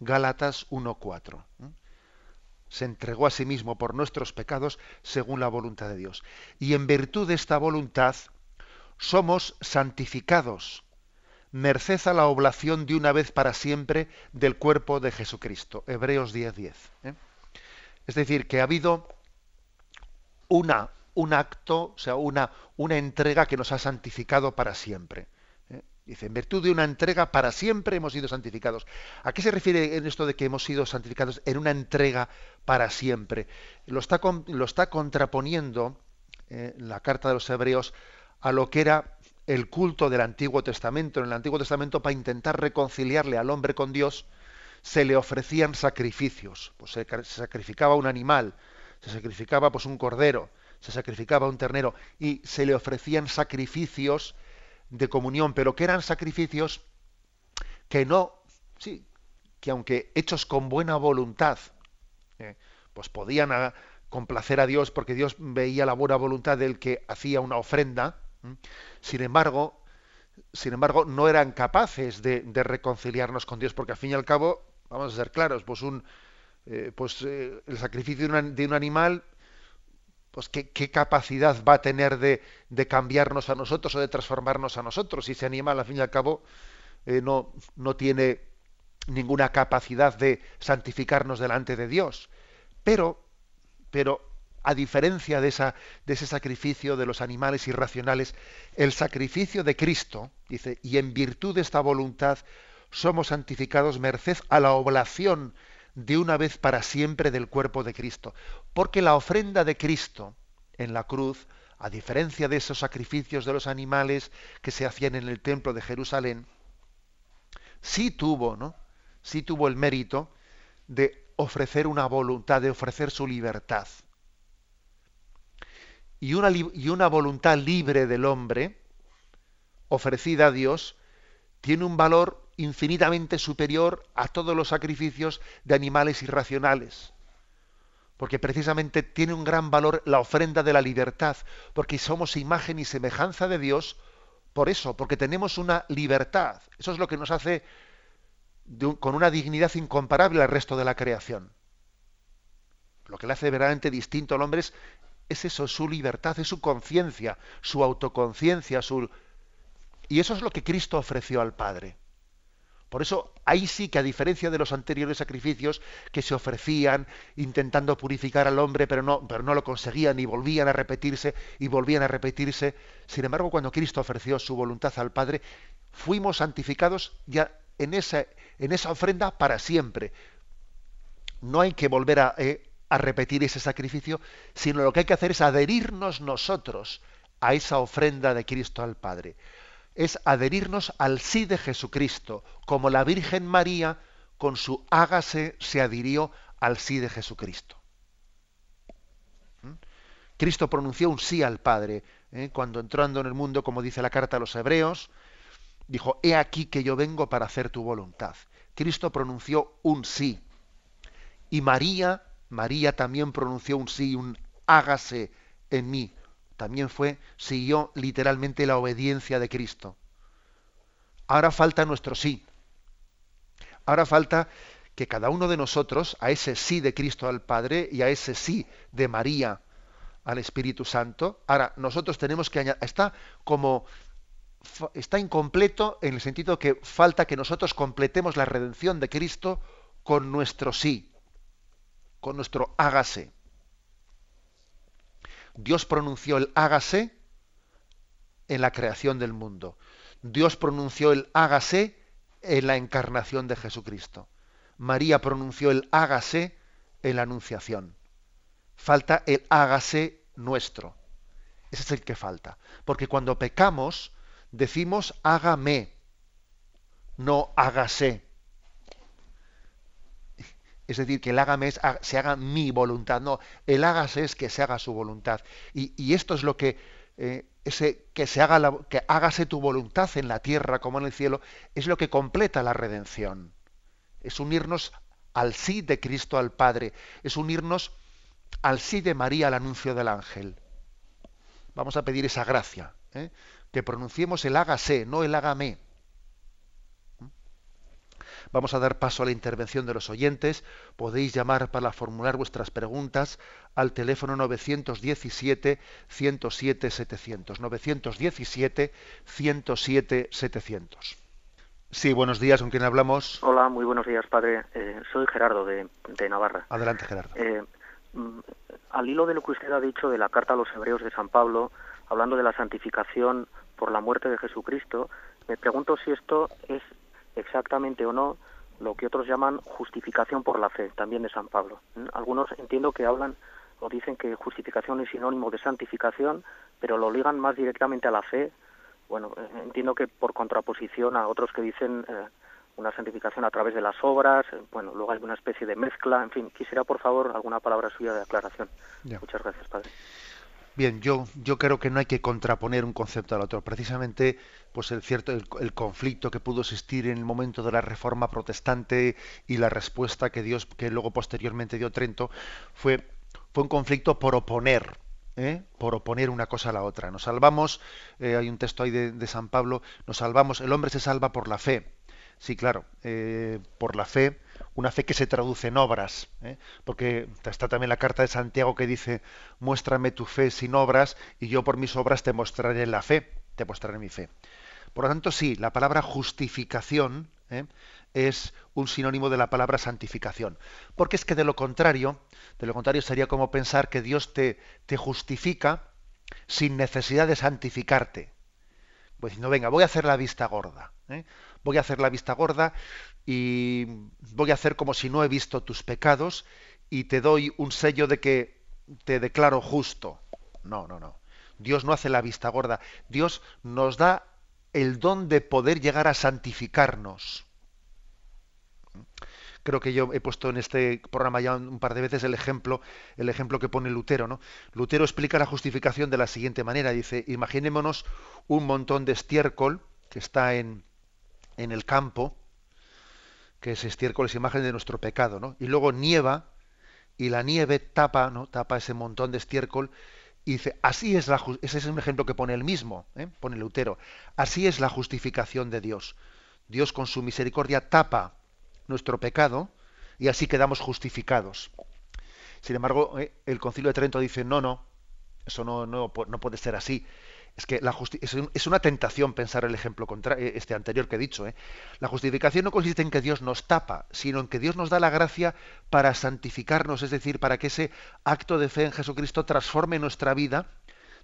[SPEAKER 1] Gálatas 1.4 se entregó a sí mismo por nuestros pecados según la voluntad de Dios. Y en virtud de esta voluntad somos santificados, merced a la oblación de una vez para siempre del cuerpo de Jesucristo. Hebreos 10:10. ¿eh? Es decir, que ha habido una, un acto, o sea, una, una entrega que nos ha santificado para siempre. Dice, en virtud de una entrega para siempre hemos sido santificados. ¿A qué se refiere en esto de que hemos sido santificados en una entrega para siempre? Lo está, lo está contraponiendo eh, la carta de los hebreos a lo que era el culto del Antiguo Testamento. En el Antiguo Testamento, para intentar reconciliarle al hombre con Dios, se le ofrecían sacrificios. Pues se, se sacrificaba un animal, se sacrificaba pues un cordero, se sacrificaba un ternero y se le ofrecían sacrificios de comunión, pero que eran sacrificios que no, sí, que aunque hechos con buena voluntad, eh, pues podían ah, complacer a Dios porque Dios veía la buena voluntad del que hacía una ofrenda, sin embargo, sin embargo, no eran capaces de, reconciliarnos con Dios, porque al fin y al cabo, vamos a ser claros, pues un, eh, pues eh, el sacrificio de un, animal pues ¿qué, capacidad va a tener de, cambiarnos a nosotros o de transformarnos a nosotros? Si ese animal, al fin y al cabo, eh, no, no tiene ninguna capacidad de santificarnos delante de Dios. Pero, pero a diferencia de, esa, de ese sacrificio de los animales irracionales, el sacrificio de Cristo, dice, y en virtud de esta voluntad somos santificados merced a la oblación de una vez para siempre del cuerpo de Cristo. Porque la ofrenda de Cristo en la cruz, a diferencia de esos sacrificios de los animales que se hacían en el templo de Jerusalén, sí tuvo, ¿no? Sí tuvo el mérito de ofrecer una voluntad, de ofrecer su libertad. Y una, y una voluntad libre del hombre, ofrecida a Dios, tiene un valor infinitamente superior a todos los sacrificios de animales irracionales. Porque precisamente tiene un gran valor la ofrenda de la libertad, porque somos imagen y semejanza de Dios, por eso, porque tenemos una libertad. Eso es lo que nos hace con una dignidad incomparable al resto de la creación. Lo que le hace verdaderamente distinto al hombre es, es eso, su libertad, es su conciencia, su autoconciencia, su... Y eso es lo que Cristo ofreció al Padre. Por eso ahí sí que a diferencia de los anteriores sacrificios que se ofrecían intentando purificar al hombre, pero no, pero no lo conseguían y volvían a repetirse y volvían a repetirse, sin embargo cuando Cristo ofreció su voluntad al Padre, fuimos santificados ya en esa, en esa ofrenda para siempre. No hay que volver a, eh, a repetir ese sacrificio, sino lo que hay que hacer es adherirnos nosotros a esa ofrenda de Cristo al Padre es adherirnos al sí de Jesucristo, como la Virgen María con su hágase se adhirió al sí de Jesucristo. ¿Mm? Cristo pronunció un sí al Padre ¿eh? cuando entrando en el mundo, como dice la carta a los hebreos, dijo, he aquí que yo vengo para hacer tu voluntad. Cristo pronunció un sí. Y María, María también pronunció un sí, un hágase en mí también fue, siguió literalmente la obediencia de Cristo. Ahora falta nuestro sí. Ahora falta que cada uno de nosotros, a ese sí de Cristo al Padre y a ese sí de María al Espíritu Santo, ahora nosotros tenemos que añadir, está como, está incompleto en el sentido que falta que nosotros completemos la redención de Cristo con nuestro sí, con nuestro hágase. Dios pronunció el hágase en la creación del mundo. Dios pronunció el hágase en la encarnación de Jesucristo. María pronunció el hágase en la anunciación. Falta el hágase nuestro. Ese es el que falta. Porque cuando pecamos, decimos hágame, no hágase. Es decir, que el hágame se haga mi voluntad. No, el hágase es que se haga su voluntad. Y, esto es lo que, eh, ese, que se haga, la, que hágase tu voluntad en la tierra como en el cielo, es lo que completa la redención. Es unirnos al sí de Cristo al Padre. Es unirnos al sí de María al anuncio del ángel. Vamos a pedir esa gracia. ¿eh? Que pronunciemos el hágase, no el hágame. Vamos a dar paso a la intervención de los oyentes. Podéis llamar para formular vuestras preguntas al teléfono 917-107-700. 917-107-700. Sí, buenos días, ¿con quién hablamos?
[SPEAKER 3] Hola, muy buenos días, padre. Eh, soy Gerardo de, Navarra.
[SPEAKER 1] Adelante, Gerardo.
[SPEAKER 3] Eh, mm, al hilo de lo que usted ha dicho de la carta a los hebreos de San Pablo, hablando de la santificación por la muerte de Jesucristo, me pregunto si esto es exactamente o no lo que otros llaman justificación por la fe, también de San Pablo. Algunos entiendo que hablan o dicen que justificación es sinónimo de santificación, pero lo ligan más directamente a la fe. Bueno, entiendo que por contraposición a otros que dicen eh, una santificación a través de las obras, bueno, luego hay una especie de mezcla, en fin, quisiera por favor alguna palabra suya de aclaración. Muchas gracias, padre.
[SPEAKER 1] Bien, yo, creo que no hay que contraponer un concepto al otro. Precisamente, pues el cierto el, conflicto que pudo existir en el momento de la Reforma Protestante y la respuesta que Dios, que luego posteriormente dio Trento, fue, fue un conflicto por oponer, ¿eh? por oponer una cosa a la otra. Nos salvamos, eh, hay un texto ahí de, San Pablo, nos salvamos, el hombre se salva por la fe. Sí, claro, eh, por la fe una fe que se traduce en obras, ¿eh? porque está también la carta de Santiago que dice, muéstrame tu fe sin obras y yo por mis obras te mostraré la fe, te mostraré mi fe. Por lo tanto, sí, la palabra justificación ¿eh? es un sinónimo de la palabra santificación, porque es que de lo contrario, de lo contrario sería como pensar que Dios te, te justifica sin necesidad de santificarte. Pues diciendo, venga, voy a hacer la vista gorda. ¿eh? Voy a hacer la vista gorda y voy a hacer como si no he visto tus pecados y te doy un sello de que te declaro justo. No, no, no. Dios no hace la vista gorda. Dios nos da el don de poder llegar a santificarnos. Creo que yo he puesto en este programa ya un par de veces el ejemplo, el ejemplo que pone Lutero, ¿no? Lutero explica la justificación de la siguiente manera. Dice, imaginémonos un montón de estiércol que está en, en el campo, que ese estiércol es imagen de nuestro pecado, ¿no? Y luego nieva, y la nieve tapa, ¿no? Tapa ese montón de estiércol, y dice, así es la ese es un ejemplo que pone él mismo, ¿eh? pone Lutero, así es la justificación de Dios. Dios con su misericordia tapa nuestro pecado y así quedamos justificados. Sin embargo, ¿eh? el Concilio de Trento dice, no, no, eso no, no, no puede ser así es que la es una tentación pensar el ejemplo contra eh, este anterior que he dicho. ¿eh? La justificación no consiste en que Dios nos tapa, sino en que Dios nos da la gracia para santificarnos, es decir, para que ese acto de fe en Jesucristo transforme nuestra vida,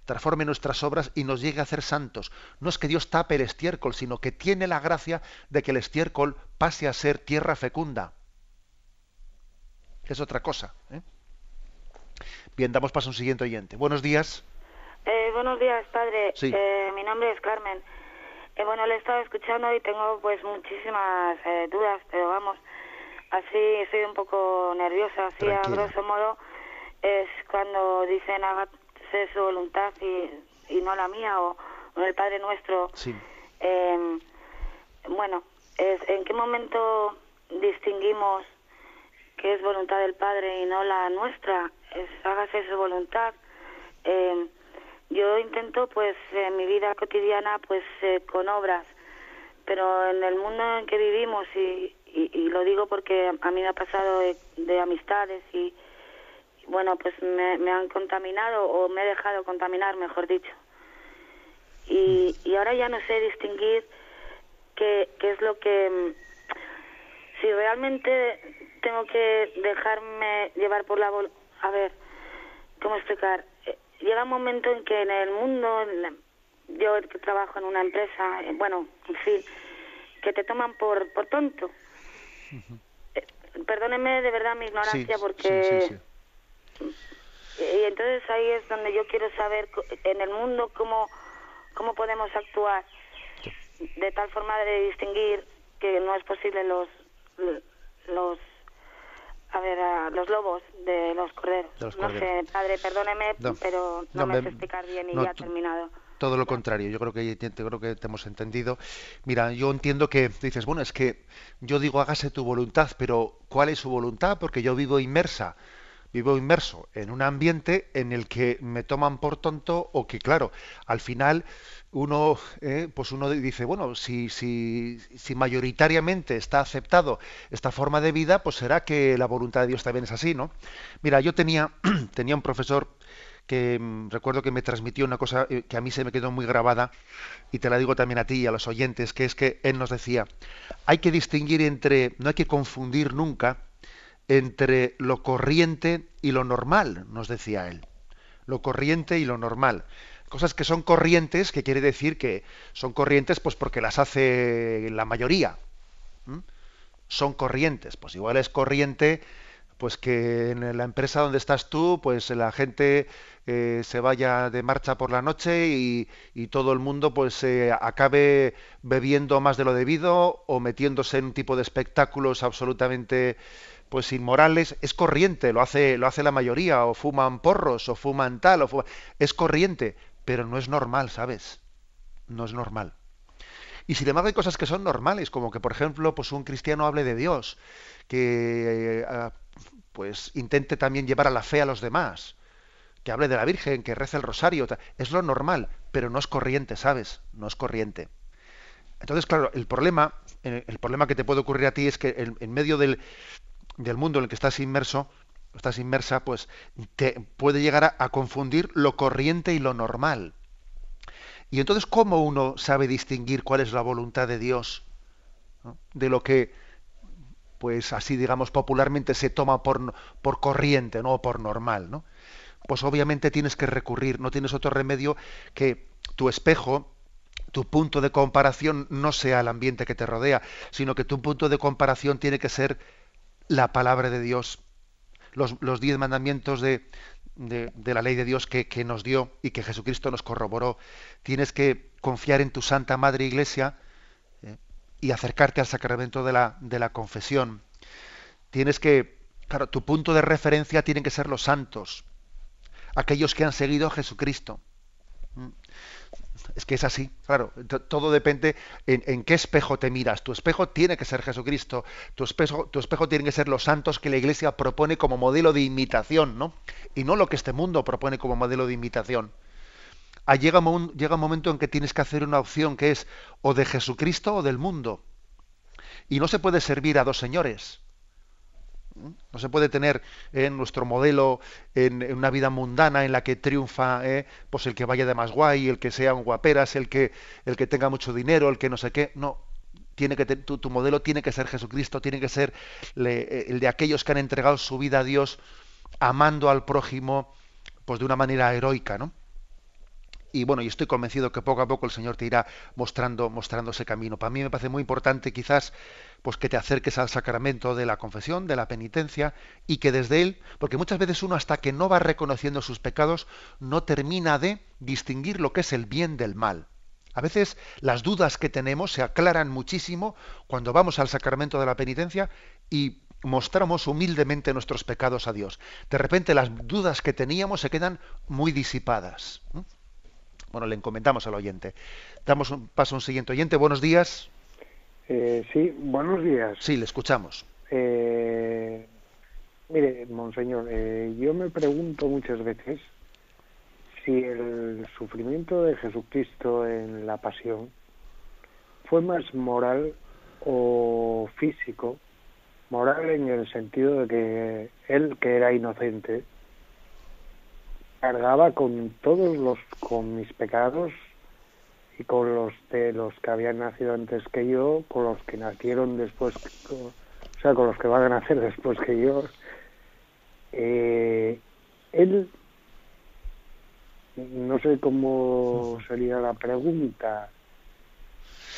[SPEAKER 1] transforme nuestras obras y nos llegue a ser santos. No es que Dios tape el estiércol, sino que tiene la gracia de que el estiércol pase a ser tierra fecunda. Es otra cosa. ¿eh? Bien, damos paso a un siguiente oyente. Buenos días.
[SPEAKER 4] Eh, buenos días, padre. Eh, mi nombre es Carmen. Eh, bueno, le he estado escuchando y tengo pues muchísimas eh, dudas, pero vamos, así estoy un poco nerviosa, así a grosso modo es cuando dicen hágase su voluntad y, y no la mía o, el Padre Nuestro.
[SPEAKER 1] Sí.
[SPEAKER 4] Em, bueno, es, ¿en qué momento distinguimos que es voluntad del Padre y no la nuestra? Es hágase su voluntad. Eh, yo intento, pues, en mi vida cotidiana, pues, eh, con obras, pero en el mundo en que vivimos, y, y, lo digo porque a mí me ha pasado de, amistades y, bueno, pues me, me, han contaminado o me he dejado contaminar, mejor dicho. Y, y ahora ya no sé distinguir qué, qué es lo que... Si realmente tengo que dejarme llevar por la... A ver, ¿cómo explicar? Llega un momento en que en el mundo, yo trabajo en una empresa, eh, bueno, en fin, que te toman por, por tonto. Eh, perdóneme de verdad mi ignorancia porque... y entonces ahí es donde yo quiero saber en el mundo cómo, cómo podemos actuar de tal forma de distinguir que no es posible los los a ver, a los lobos de los corderos. no sé, padre, perdóneme, pero no, me, sé explicar bien y ya ha terminado.
[SPEAKER 1] Todo lo contrario, yo creo que creo que te hemos entendido. Mira, yo entiendo que dices, bueno, es que yo digo hágase tu voluntad, pero ¿cuál es su voluntad? Porque yo vivo inmersa vivo inmerso en un ambiente en el que me toman por tonto o que claro al final uno eh, pues uno dice bueno si, si, si mayoritariamente está aceptado esta forma de vida pues será que la voluntad de Dios también es así no mira yo tenía tenía un profesor que mm, recuerdo que me transmitió una cosa eh, que a mí se me quedó muy grabada y te la digo también a ti y a los oyentes que es que él nos decía hay que distinguir entre no hay que confundir nunca entre lo corriente y lo normal, nos decía él. Lo corriente y lo normal. Cosas que son corrientes, que quiere decir que son corrientes pues porque las hace la mayoría. Son corrientes. Pues igual es corriente pues que en la empresa donde estás tú, pues la gente eh, se vaya de marcha por la noche y, todo el mundo pues eh, acabe bebiendo más de lo debido o metiéndose en un tipo de espectáculos absolutamente pues inmorales, es corriente, lo hace, lo hace la mayoría, o fuman porros, o fuman tal, o es corriente, pero no es normal, ¿sabes? No es normal. Y sin embargo hay cosas que son normales, como que por ejemplo, pues un cristiano hable de Dios, que eh, pues intente también llevar a la fe a los demás, que hable de la Virgen, que rece el rosario, es lo normal, pero no es corriente, ¿sabes? No es corriente. Entonces, claro, el problema, eh, el problema que te puede ocurrir a ti es que en, medio del, mundo en el que estás inmerso, estás inmersa, pues te puede llegar a, confundir lo corriente y lo normal. Y entonces, ¿cómo uno sabe distinguir cuál es la voluntad de Dios de lo que, pues así digamos popularmente, se toma por, por corriente, no por normal, ¿no? Pues obviamente tienes que recurrir, no tienes otro remedio que tu espejo, tu punto de comparación no sea el ambiente que te rodea, sino que tu punto de comparación tiene que ser la palabra de Dios, los, diez mandamientos de, la ley de Dios que, nos dio y que Jesucristo nos corroboró. Tienes que confiar en tu Santa Madre Iglesia eh, y acercarte al sacramento de la, de la confesión. Tienes que, claro, tu punto de referencia tienen que ser los santos, aquellos que han seguido a Jesucristo. Es que es así, claro. Todo depende en, qué espejo te miras. Tu espejo tiene que ser Jesucristo. Tu espejo, tu espejo tiene que ser los santos que la Iglesia propone como modelo de imitación, ¿no? Y no lo que este mundo propone como modelo de imitación. Ah, llega, llega un momento en que tienes que hacer una opción que es o de Jesucristo o del mundo. Y no se puede servir a dos señores. No se puede tener en nuestro modelo en, una vida mundana en la que triunfa eh, pues el que vaya de más guay, el que sea un guaperas, el que, el que tenga mucho dinero, el que no sé qué. No, tiene que tu, tu, modelo tiene que ser Jesucristo, tiene que ser el de aquellos que han entregado su vida a Dios amando al prójimo pues de una manera heroica, ¿no? Y bueno, y estoy convencido que poco a poco el Señor te irá mostrando, mostrando ese camino. Para mí me parece muy importante quizás pues que te acerques al sacramento de la confesión, de la penitencia, y que desde él, porque muchas veces uno hasta que no va reconociendo sus pecados, no termina de distinguir lo que es el bien del mal. A veces las dudas que tenemos se aclaran muchísimo cuando vamos al sacramento de la penitencia y mostramos humildemente nuestros pecados a Dios. De repente las dudas que teníamos se quedan muy disipadas. Bueno, le encomendamos al oyente. Damos un paso a un siguiente oyente. Buenos días.
[SPEAKER 5] Eh, sí, buenos días.
[SPEAKER 1] Sí, le escuchamos.
[SPEAKER 5] Eh, mire, monseñor, eh, yo me pregunto muchas veces si el sufrimiento de Jesucristo en la pasión fue más moral o físico, moral en el sentido de que él, que era inocente, cargaba con todos los, con mis pecados y con los de los que habían nacido antes que yo, con los que nacieron después, o sea, con los que van a nacer después que yo. Eh, él, no sé cómo sería la pregunta,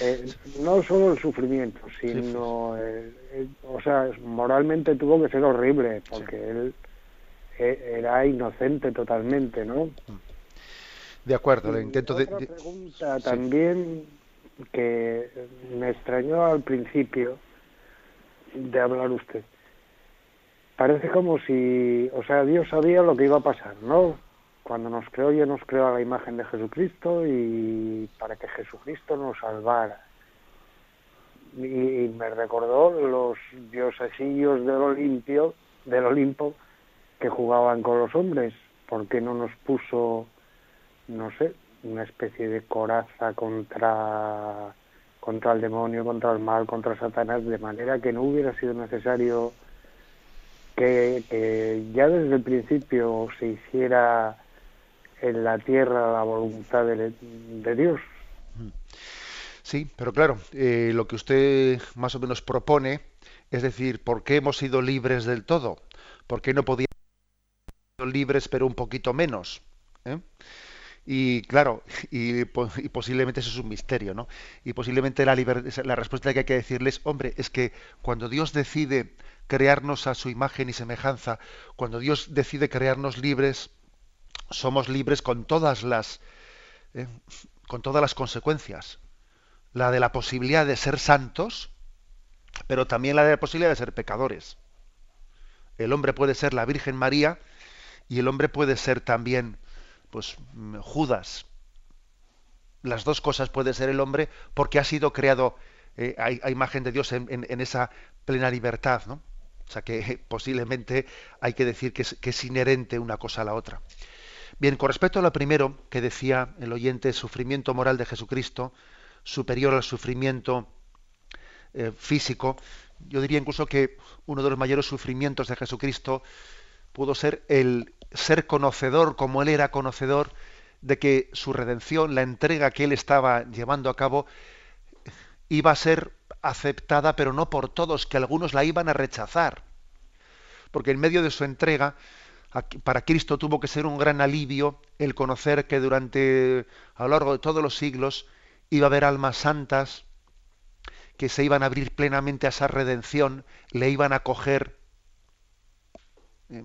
[SPEAKER 5] eh, no solo el sufrimiento, sino, o sea, moralmente tuvo que ser horrible, porque él era inocente totalmente, ¿no?
[SPEAKER 1] De acuerdo, le intento
[SPEAKER 5] otra pregunta también que me extrañó al principio de hablar usted. Parece como si, o sea, Dios sabía lo que iba a pasar, ¿no? Cuando nos creó, ya nos creó a la imagen de Jesucristo y para que Jesucristo nos salvara. Y, me recordó los diosesillos del Olimpio, del Olimpo, que jugaban con los hombres, ¿por qué no nos puso, no sé, una especie de coraza contra, contra el demonio, contra el mal, contra Satanás, de manera que no hubiera sido necesario que, ya desde el principio se hiciera en la tierra la voluntad de, Dios?
[SPEAKER 1] Sí, pero claro, eh, lo que usted más o menos propone, es decir, ¿por qué hemos sido libres del todo? ¿Por qué no podíamos libres pero un poquito menos. ¿eh? Y claro, y, posiblemente eso es un misterio, ¿no? Y posiblemente la, respuesta que hay que decirles, hombre, es que cuando Dios decide crearnos a su imagen y semejanza, cuando Dios decide crearnos libres, somos libres con todas las ¿eh? con todas las consecuencias. La de la posibilidad de ser santos, pero también la de la posibilidad de ser pecadores. El hombre puede ser la Virgen María, y el hombre puede ser también pues Judas. Las dos cosas puede ser el hombre porque ha sido creado eh, a, imagen de Dios en, esa plena libertad, ¿no? O sea que posiblemente hay que decir que es, que es inherente una cosa a la otra. Bien, con respecto a lo primero que decía el oyente, sufrimiento moral de Jesucristo, superior al sufrimiento eh, físico. Yo diría incluso que uno de los mayores sufrimientos de Jesucristo pudo ser el ser conocedor, como él era conocedor, de que su redención, la entrega que él estaba llevando a cabo, iba a ser aceptada, pero no por todos, que algunos la iban a rechazar. Porque en medio de su entrega, para Cristo tuvo que ser un gran alivio el conocer que durante, a lo largo de todos los siglos, iba a haber almas santas que se iban a abrir plenamente a esa redención, le iban a acoger, eh,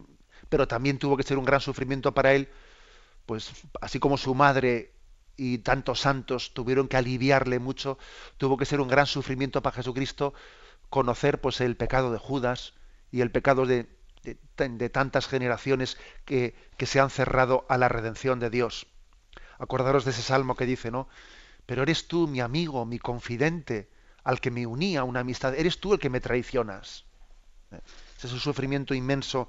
[SPEAKER 1] pero también tuvo que ser un gran sufrimiento para él, pues así como su madre y tantos santos tuvieron que aliviarle mucho, tuvo que ser un gran sufrimiento para Jesucristo conocer pues el pecado de Judas y el pecado de, de, tantas generaciones que, que se han cerrado a la redención de Dios. Acordaros de ese salmo que dice, ¿no? Pero eres tú mi amigo, mi confidente, al que me unía una amistad. Eres tú el que me traicionas. Ese es el sufrimiento inmenso